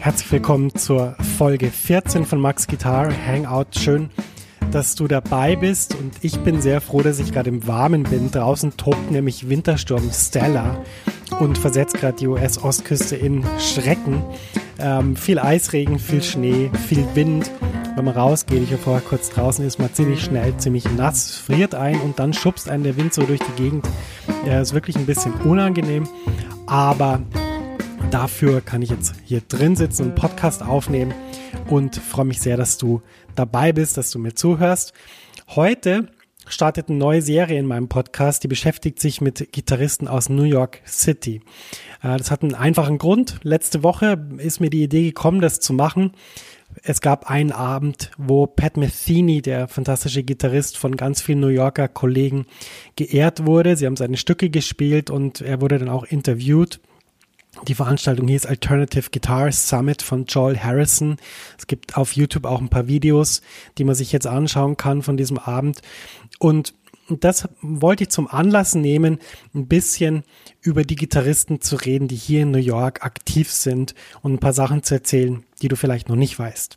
Herzlich willkommen zur Folge 14 von Max Guitar Hangout. Schön, dass du dabei bist und ich bin sehr froh, dass ich gerade im Warmen bin. Draußen tobt nämlich Wintersturm Stella und versetzt gerade die US-Ostküste in Schrecken. Ähm, viel Eisregen, viel Schnee, viel Wind. Wenn man rausgeht, ich war vorher kurz draußen, ist man ziemlich schnell, ziemlich nass, friert ein und dann schubst einen der Wind so durch die Gegend. Ja, ist wirklich ein bisschen unangenehm, aber dafür kann ich jetzt hier drin sitzen und Podcast aufnehmen und freue mich sehr, dass du dabei bist, dass du mir zuhörst. Heute startet eine neue Serie in meinem Podcast, die beschäftigt sich mit Gitarristen aus New York City. Äh, das hat einen einfachen Grund. Letzte Woche ist mir die Idee gekommen, das zu machen. Es gab einen Abend, wo Pat Metheny, der fantastische Gitarrist von ganz vielen New Yorker Kollegen, geehrt wurde. Sie haben seine Stücke gespielt und er wurde dann auch interviewt. Die Veranstaltung hieß Alternative Guitar Summit von Joel Harrison. Es gibt auf YouTube auch ein paar Videos, die man sich jetzt anschauen kann von diesem Abend. Und das wollte ich zum Anlass nehmen, ein bisschen über die Gitarristen zu reden, die hier in New York aktiv sind und ein paar Sachen zu erzählen, die du vielleicht noch nicht weißt.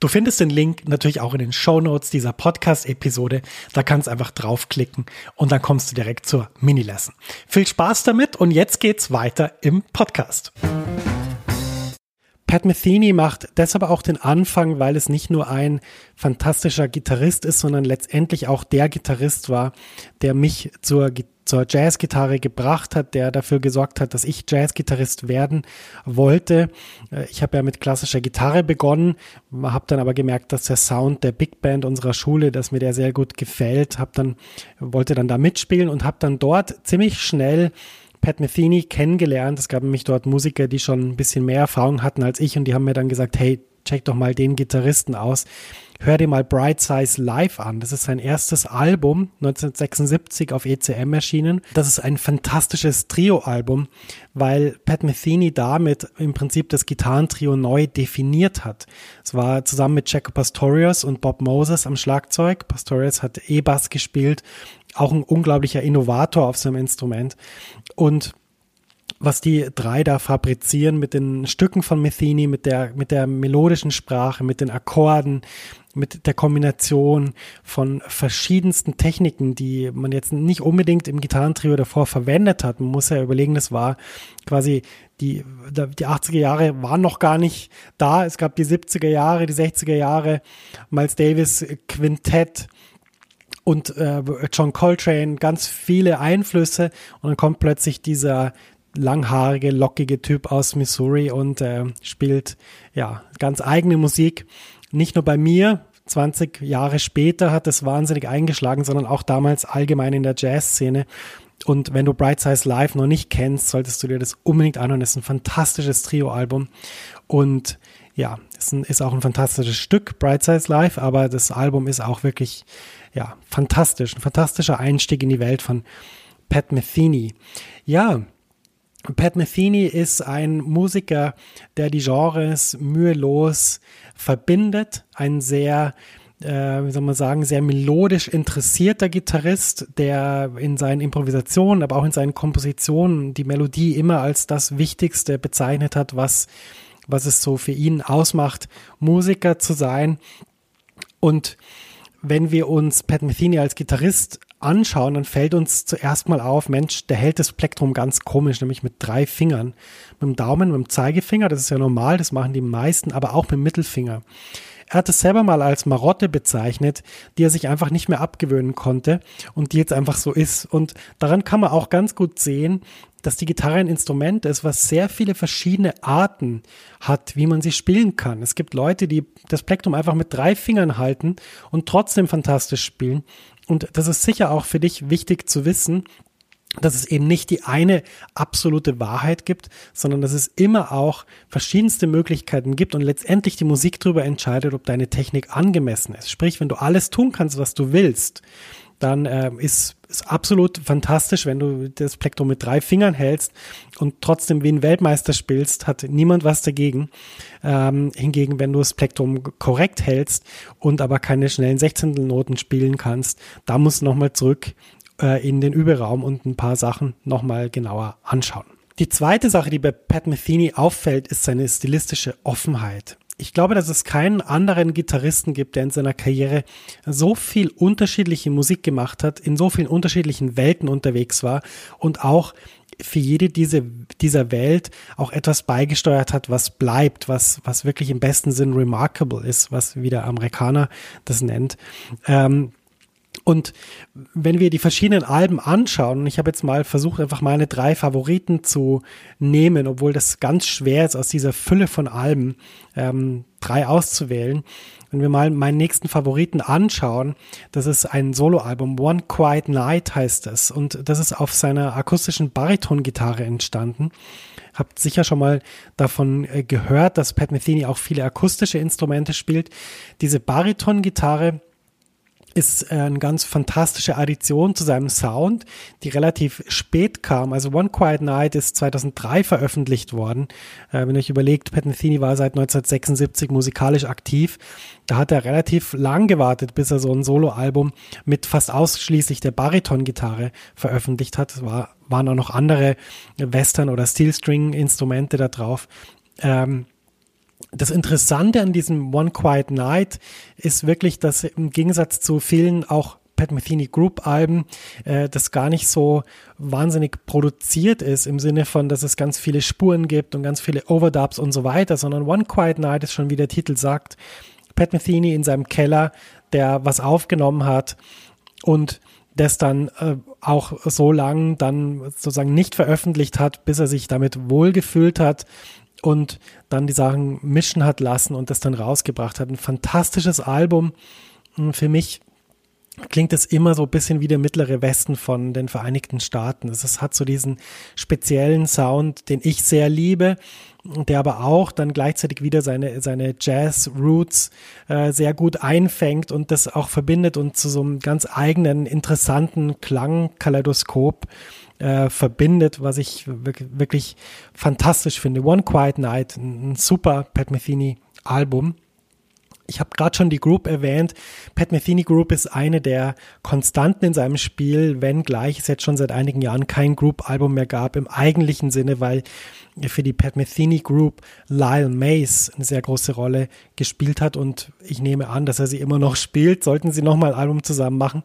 Du findest den Link natürlich auch in den Show Notes dieser Podcast-Episode. Da kannst du einfach draufklicken und dann kommst du direkt zur Mini-Lesson. Viel Spaß damit und jetzt geht's weiter im Podcast. Pat Metheny macht deshalb auch den Anfang, weil es nicht nur ein fantastischer Gitarrist ist, sondern letztendlich auch der Gitarrist war, der mich zur Gitarre zur Jazzgitarre gebracht hat, der dafür gesorgt hat, dass ich Jazzgitarrist werden wollte. Äh, ich habe ja mit klassischer Gitarre begonnen, habe dann aber gemerkt, dass der Sound der Big Band unserer Schule, dass mir der sehr gut gefällt, habe dann wollte dann da mitspielen und habe dann dort ziemlich schnell Pat Metheny kennengelernt. Es gab nämlich dort Musiker, die schon ein bisschen mehr Erfahrung hatten als ich und die haben mir dann gesagt, hey, check doch mal den Gitarristen aus hör dir mal Bright Size Live an. Das ist sein erstes Album, 1976 auf ECM erschienen. Das ist ein fantastisches Trio-Album, weil Pat Metheny damit im Prinzip das Gitarrentrio neu definiert hat. Es war zusammen mit Jaco Pastorius und Bob Moses am Schlagzeug. Pastorius hat E-Bass gespielt, auch ein unglaublicher Innovator auf seinem Instrument. Und was die drei da fabrizieren mit den Stücken von Metheny, mit der, mit der melodischen Sprache, mit den Akkorden, mit der Kombination von verschiedensten Techniken, die man jetzt nicht unbedingt im Gitarrentrio davor verwendet hat. Man muss ja überlegen, das war quasi die, die 80er Jahre waren noch gar nicht da. Es gab die 70er Jahre, die 60er Jahre, Miles Davis Quintett und äh, John Coltrane, ganz viele Einflüsse und dann kommt plötzlich dieser langhaarige, lockige Typ aus Missouri und äh, spielt ja ganz eigene Musik nicht nur bei mir, 20 Jahre später hat es wahnsinnig eingeschlagen, sondern auch damals allgemein in der Jazzszene. Und wenn du Bright Size Live noch nicht kennst, solltest du dir das unbedingt anhören. Das ist ein fantastisches Trio-Album. Und ja, es ist auch ein fantastisches Stück, Bright Size Live, aber das Album ist auch wirklich, ja, fantastisch. Ein fantastischer Einstieg in die Welt von Pat Metheny. Ja, Pat Metheny ist ein Musiker, der die Genres mühelos verbindet, ein sehr äh, wie soll man sagen, sehr melodisch interessierter Gitarrist, der in seinen Improvisationen, aber auch in seinen Kompositionen die Melodie immer als das Wichtigste bezeichnet hat, was, was es so für ihn ausmacht, Musiker zu sein. Und wenn wir uns Pat Metheny als Gitarrist anschauen, dann fällt uns zuerst mal auf, Mensch, der hält das Plektrum ganz komisch, nämlich mit drei Fingern. Mit dem Daumen, mit dem Zeigefinger, das ist ja normal, das machen die meisten, aber auch mit dem Mittelfinger. Er hat es selber mal als Marotte bezeichnet, die er sich einfach nicht mehr abgewöhnen konnte und die jetzt einfach so ist. Und daran kann man auch ganz gut sehen, dass die Gitarre ein Instrument ist, was sehr viele verschiedene Arten hat, wie man sie spielen kann. Es gibt Leute, die das Plektrum einfach mit drei Fingern halten und trotzdem fantastisch spielen. Und das ist sicher auch für dich wichtig zu wissen, dass es eben nicht die eine absolute Wahrheit gibt, sondern dass es immer auch verschiedenste Möglichkeiten gibt und letztendlich die Musik darüber entscheidet, ob deine Technik angemessen ist. Sprich, wenn du alles tun kannst, was du willst, dann äh, ist es absolut fantastisch, wenn du das Plektrum mit drei Fingern hältst und trotzdem wie ein Weltmeister spielst, hat niemand was dagegen. Ähm, hingegen, wenn du das Plektrum korrekt hältst und aber keine schnellen Sechzehntelnoten spielen kannst, da musst du nochmal zurück äh, in den Überraum und ein paar Sachen nochmal genauer anschauen. Die zweite Sache, die bei Pat Metheny auffällt, ist seine stilistische Offenheit. Ich glaube, dass es keinen anderen Gitarristen gibt, der in seiner Karriere so viel unterschiedliche Musik gemacht hat, in so vielen unterschiedlichen Welten unterwegs war und auch für jede diese, dieser Welt auch etwas beigesteuert hat, was bleibt, was, was wirklich im besten Sinn remarkable ist, was wie der Amerikaner das nennt. Ähm, und wenn wir die verschiedenen Alben anschauen, und ich habe jetzt mal versucht, einfach meine drei Favoriten zu nehmen, obwohl das ganz schwer ist, aus dieser Fülle von Alben ähm, drei auszuwählen. Wenn wir mal meinen nächsten Favoriten anschauen, das ist ein Soloalbum, One Quiet Night heißt es. Und das ist auf seiner akustischen Bariton-Gitarre entstanden. Habt sicher schon mal davon äh, gehört, dass Pat Metheny auch viele akustische Instrumente spielt. Diese Bariton-Gitarre ist äh, eine ganz fantastische Addition zu seinem Sound, die relativ spät kam. Also One Quiet Night ist 2003 veröffentlicht worden. Äh, wenn ihr euch überlegt, Pat Metheny war seit 1976 musikalisch aktiv. Da hat er relativ lang gewartet, bis er so ein Soloalbum mit fast ausschließlich der Bariton-Gitarre veröffentlicht hat. Es war, waren auch noch andere Western- oder Steel-String-Instrumente da drauf. Ähm, das Interessante an diesem One Quiet Night ist wirklich, dass im Gegensatz zu vielen auch Pat Metheny Group Alben, äh, das gar nicht so wahnsinnig produziert ist im Sinne von, dass es ganz viele Spuren gibt und ganz viele Overdubs und so weiter, sondern One Quiet Night ist schon wie der Titel sagt, Pat Metheny in seinem Keller, der was aufgenommen hat und das dann äh, auch so lang dann sozusagen nicht veröffentlicht hat, bis er sich damit wohlgefühlt hat und dann die Sachen mischen hat lassen und das dann rausgebracht hat. Ein fantastisches Album. Hm, für mich klingt es immer so ein bisschen wie der mittlere Westen von den Vereinigten Staaten. Es hat so diesen speziellen Sound, den ich sehr liebe, der aber auch dann gleichzeitig wieder seine, seine Jazz-Roots äh, sehr gut einfängt und das auch verbindet und zu so einem ganz eigenen, interessanten Klangkaleidoskop äh, verbindet, was ich wirklich fantastisch finde. One Quiet Night, ein super Pat Metheny Album. Ich habe gerade schon die Group erwähnt. Pat Metheny Group ist eine der Konstanten in seinem Spiel, wenngleich es jetzt schon seit einigen Jahren kein Group-Album mehr gab im eigentlichen Sinne, weil für die Pat Metheny Group Lyle Mays eine sehr große Rolle gespielt hat und ich nehme an, dass er sie immer noch spielt. Sollten sie nochmal ein Album zusammen machen,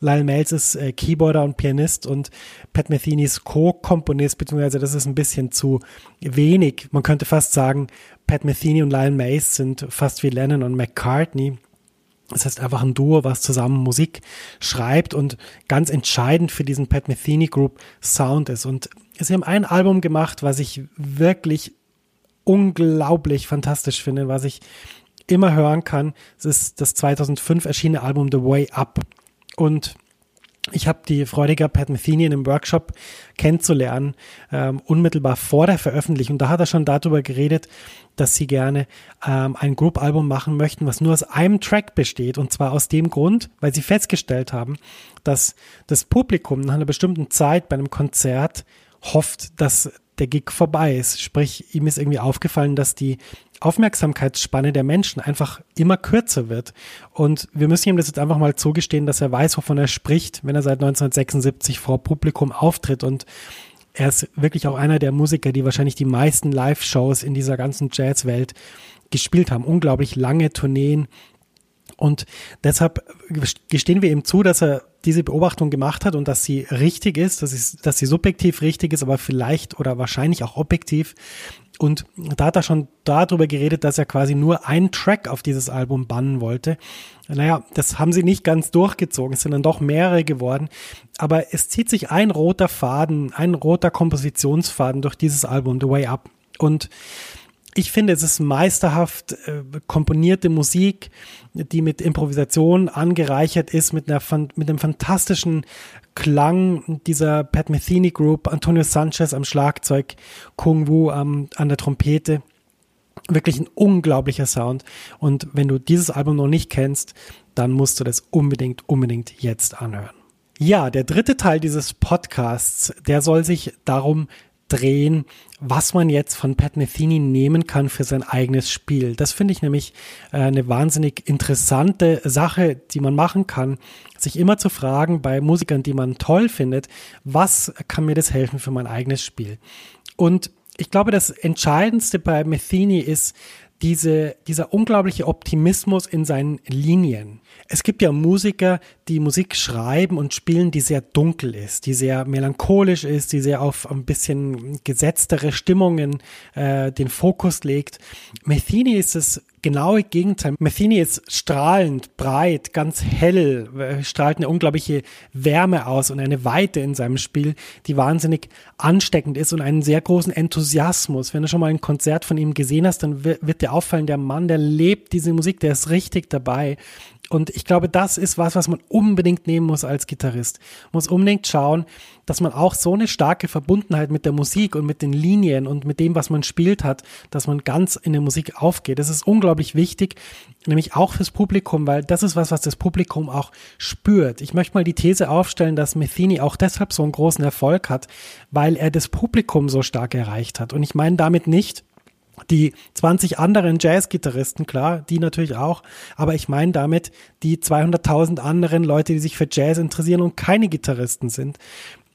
Lyle Miles ist äh, Keyboarder und Pianist und Pat Methenys Co-Komponist, beziehungsweise das ist ein bisschen zu wenig. Man könnte fast sagen, Pat Metheny und Lyle Mays sind fast wie Lennon und McCartney. Das heißt einfach ein Duo, was zusammen Musik schreibt und ganz entscheidend für diesen Pat Metheny Group Sound ist. Und sie haben ein Album gemacht, was ich wirklich unglaublich fantastisch finde, was ich immer hören kann. Es ist das 2005 erschienene Album The Way Up. Und ich habe die Freude gehabt, Pat Metheny in einem Workshop kennenzulernen, ähm, unmittelbar vor der Veröffentlichung. Da hat er schon darüber geredet, dass sie gerne ähm, ein Group-Album machen möchten, was nur aus einem Track besteht. Und zwar aus dem Grund, weil sie festgestellt haben, dass das Publikum nach einer bestimmten Zeit bei einem Konzert hofft, dass der Gig vorbei ist. Sprich, ihm ist irgendwie aufgefallen, dass die Aufmerksamkeitsspanne der Menschen einfach immer kürzer wird. Und wir müssen ihm das jetzt einfach mal zugestehen, dass er weiß, wovon er spricht, wenn er seit 1976 vor Publikum auftritt. Und er ist wirklich auch einer der Musiker, die wahrscheinlich die meisten Live-Shows in dieser ganzen Jazzwelt gespielt haben. Unglaublich lange Tourneen. Und deshalb gestehen wir ihm zu, dass er diese Beobachtung gemacht hat und dass sie richtig ist, dass sie, dass sie subjektiv richtig ist, aber vielleicht oder wahrscheinlich auch objektiv. Und da hat er schon darüber geredet, dass er quasi nur einen Track auf dieses Album bannen wollte. Naja, das haben sie nicht ganz durchgezogen. Es sind dann doch mehrere geworden. Aber es zieht sich ein roter Faden, ein roter Kompositionsfaden durch dieses Album, The Way Up. Und ich finde, es ist meisterhaft äh, komponierte Musik, die mit Improvisation angereichert ist, mit, einer, mit einem fantastischen Klang dieser Pat Metheny Group, Antonio Sanchez am Schlagzeug, Kung Wu am, an der Trompete. Wirklich ein unglaublicher Sound. Und wenn du dieses Album noch nicht kennst, dann musst du das unbedingt, unbedingt jetzt anhören. Ja, der dritte Teil dieses Podcasts, der soll sich darum drehen, was man jetzt von Pat Metheny nehmen kann für sein eigenes Spiel. Das finde ich nämlich äh, eine wahnsinnig interessante Sache, die man machen kann, sich immer zu fragen bei Musikern, die man toll findet, was kann mir das helfen für mein eigenes Spiel? Und ich glaube, das Entscheidendste bei Metheny ist diese, dieser unglaubliche Optimismus in seinen Linien. Es gibt ja Musiker, die Musik schreiben und spielen, die sehr dunkel ist, die sehr melancholisch ist, die sehr auf ein bisschen gesetztere Stimmungen äh, den Fokus legt. Metheny ist das genaue Gegenteil. Metheny ist strahlend, breit, ganz hell, äh, strahlt eine unglaubliche Wärme aus und eine Weite in seinem Spiel, die wahnsinnig ansteckend ist und einen sehr großen Enthusiasmus. Wenn du schon mal ein Konzert von ihm gesehen hast, dann wird dir auffallen, der Mann, der lebt diese Musik, der ist richtig dabei. Und ich glaube, das ist was, was man unbedingt nehmen muss als Gitarrist. Muss unbedingt schauen, dass man auch so eine starke Verbundenheit mit der Musik und mit den Linien und mit dem, was man spielt hat, dass man ganz in der Musik aufgeht. Das ist unglaublich wichtig, nämlich auch fürs Publikum, weil das ist was, was das Publikum auch spürt. Ich möchte mal die These aufstellen, dass Metheny auch deshalb so einen großen Erfolg hat, weil er das Publikum so stark erreicht hat. Und ich meine damit nicht, die 20 anderen Jazz-Gitarristen, klar, die natürlich auch, aber ich meine damit die 200.000 anderen Leute, die sich für Jazz interessieren und keine Gitarristen sind.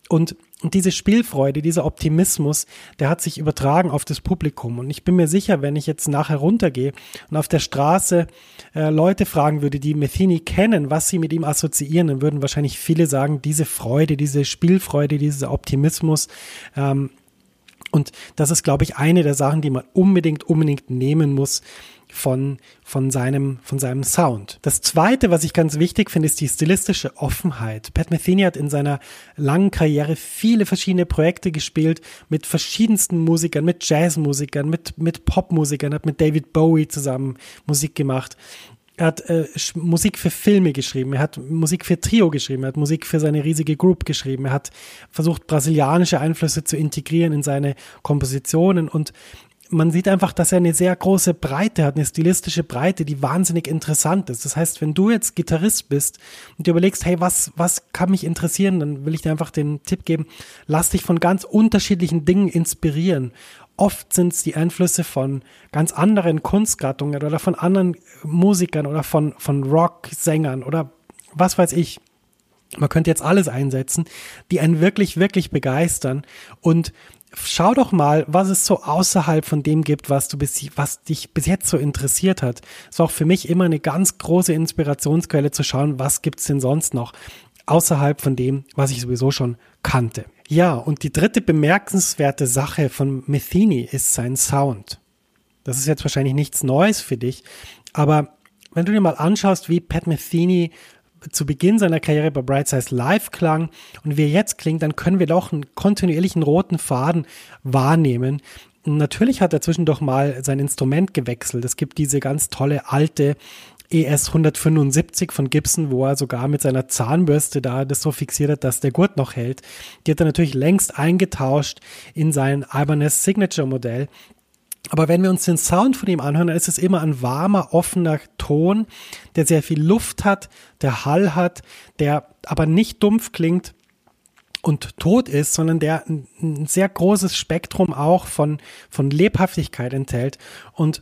Und, diese Spielfreude, dieser Optimismus, der hat sich übertragen auf das Publikum. Und ich bin mir sicher, wenn ich jetzt nachher runtergehe und auf der Straße äh, Leute fragen würde, die Metheny kennen, was sie mit ihm assoziieren, dann würden wahrscheinlich viele sagen, diese Freude, diese Spielfreude, dieser Optimismus, ähm, und das ist, glaube ich, eine der Sachen, die man unbedingt, unbedingt nehmen muss von, von, seinem, von seinem Sound. Das zweite, was ich ganz wichtig finde, ist die stilistische Offenheit. Pat Metheny hat in seiner langen Karriere viele verschiedene Projekte gespielt mit verschiedensten Musikern, mit Jazzmusikern, mit, mit Popmusikern, hat mit David Bowie zusammen Musik gemacht. Er hat äh, Musik für Filme geschrieben, er hat Musik für Trio geschrieben, er hat Musik für seine riesige Group geschrieben, er hat versucht, brasilianische Einflüsse zu integrieren in seine Kompositionen und man sieht einfach, dass er eine sehr große Breite hat, eine stilistische Breite, die wahnsinnig interessant ist. Das heißt, wenn du jetzt Gitarrist bist und dir überlegst, hey, was, was kann mich interessieren, dann will ich dir einfach den Tipp geben, lass dich von ganz unterschiedlichen Dingen inspirieren Oft sind es die Einflüsse von ganz anderen Kunstgattungen oder von anderen Musikern oder von, von Rocksängern oder was weiß ich. Man könnte jetzt alles einsetzen, die einen wirklich, wirklich begeistern. Und schau doch mal, was es so außerhalb von dem gibt, was du bis, was dich bis jetzt so interessiert hat. Es war auch für mich immer eine ganz große Inspirationsquelle zu schauen, was gibt's denn sonst noch außerhalb von dem, was ich sowieso schon kannte. Ja, und die dritte bemerkenswerte Sache von Metheny ist sein Sound. Das ist jetzt wahrscheinlich nichts Neues für dich, aber wenn du dir mal anschaust, wie Pat Metheny zu Beginn seiner Karriere bei Bright Size Live klang und wie er jetzt klingt, dann können wir doch einen kontinuierlichen roten Faden wahrnehmen. Natürlich hat er zwischendurch mal sein Instrument gewechselt. Es gibt diese ganz tolle alte ES 175 von Gibson, wo er sogar mit seiner Zahnbürste da das so fixiert hat, dass der Gurt noch hält. Die hat er natürlich längst eingetauscht in sein Ibanez Signature Modell. Aber wenn wir uns den Sound von ihm anhören, dann ist es immer ein warmer, offener Ton, der sehr viel Luft hat, der Hall hat, der aber nicht dumpf klingt und tot ist, sondern der ein, sehr großes Spektrum auch von, von Lebhaftigkeit enthält. Und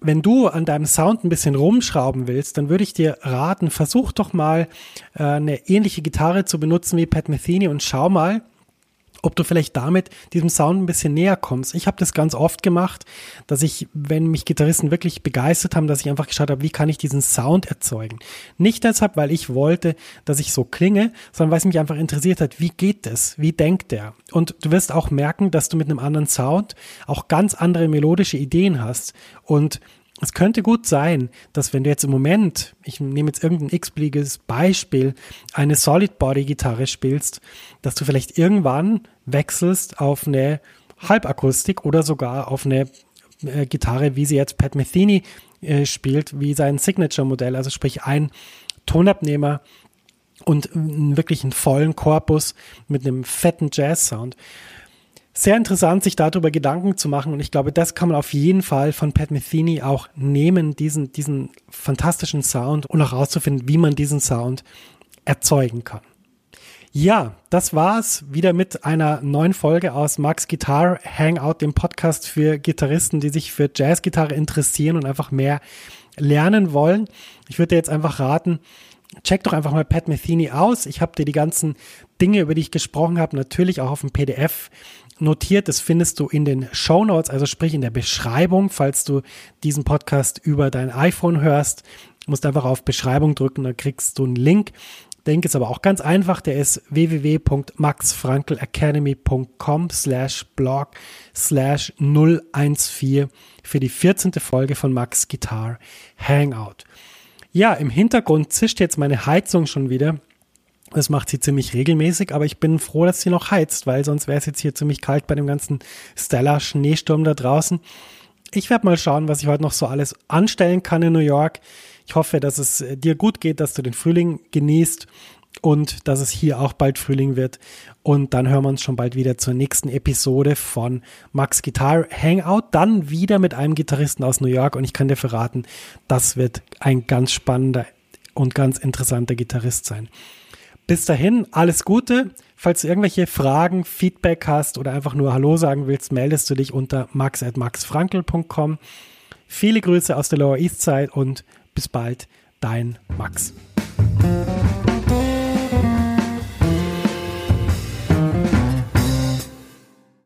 wenn du an deinem Sound ein bisschen rumschrauben willst, dann würde ich dir raten, versuch doch mal äh, eine ähnliche Gitarre zu benutzen wie Pat Metheny und schau mal, ob du vielleicht damit diesem Sound ein bisschen näher kommst. Ich habe das ganz oft gemacht, dass ich, wenn mich Gitarristen wirklich begeistert haben, dass ich einfach geschaut habe, wie kann ich diesen Sound erzeugen. Nicht deshalb, weil ich wollte, dass ich so klinge, sondern weil es mich einfach interessiert hat, wie geht das? Wie denkt der? Und du wirst auch merken, dass du mit einem anderen Sound auch ganz andere melodische Ideen hast und es könnte gut sein, dass wenn du jetzt im Moment, ich nehme jetzt irgendein x-beliebiges Beispiel, eine Solid Body Gitarre spielst, dass du vielleicht irgendwann wechselst auf eine Halbakustik oder sogar auf eine äh, Gitarre, wie sie jetzt Pat Metheny äh, spielt, wie sein Signature-Modell, also sprich ein Tonabnehmer und wirklich einen vollen Korpus mit einem fetten Jazz-Sound sehr interessant, sich darüber Gedanken zu machen. Und ich glaube, das kann man auf jeden Fall von Pat Metheny auch nehmen, diesen, diesen fantastischen Sound und auch herauszufinden, wie man diesen Sound erzeugen kann. Ja, das war's wieder mit einer neuen Folge aus Max Guitar Hangout, dem Podcast für Gitarristen, die sich für Jazzgitarre interessieren und einfach mehr lernen wollen. Ich würde dir jetzt einfach raten, check doch einfach mal Pat Metheny aus. Ich habe dir die ganzen Dinge, über die ich gesprochen habe, natürlich auch auf dem PDF notiert. Das findest du in den Show Notes, also sprich in der Beschreibung, falls du diesen Podcast über dein iPhone hörst. Musst einfach auf Beschreibung drücken, dann kriegst du einen Link. Denk ist aber auch ganz einfach, der ist www.maxfrankelacademy.com slash blog slash 014 für die 14. Folge von Max Guitar Hangout. Ja, im Hintergrund zischt jetzt meine Heizung schon wieder. Das macht sie ziemlich regelmäßig, aber ich bin froh, dass sie noch heizt, weil sonst wäre es jetzt hier ziemlich kalt bei dem ganzen Stellar Schneesturm da draußen. Ich werde mal schauen, was ich heute noch so alles anstellen kann in New York. Ich hoffe, dass es äh, dir gut geht, dass du den Frühling genießt und dass es hier auch bald Frühling wird. Und dann hören wir uns schon bald wieder zur nächsten Episode von Max Guitar Hangout. Dann wieder mit einem Gitarristen aus New York. Und ich kann dir verraten, das wird ein ganz spannender und ganz interessanter Gitarrist sein. Bis dahin, alles Gute. Falls du irgendwelche Fragen, Feedback hast oder einfach nur Hallo sagen willst, meldest du dich unter max.maxfrankel.com. Viele Grüße aus der Lower East Side und bis bald, dein Max.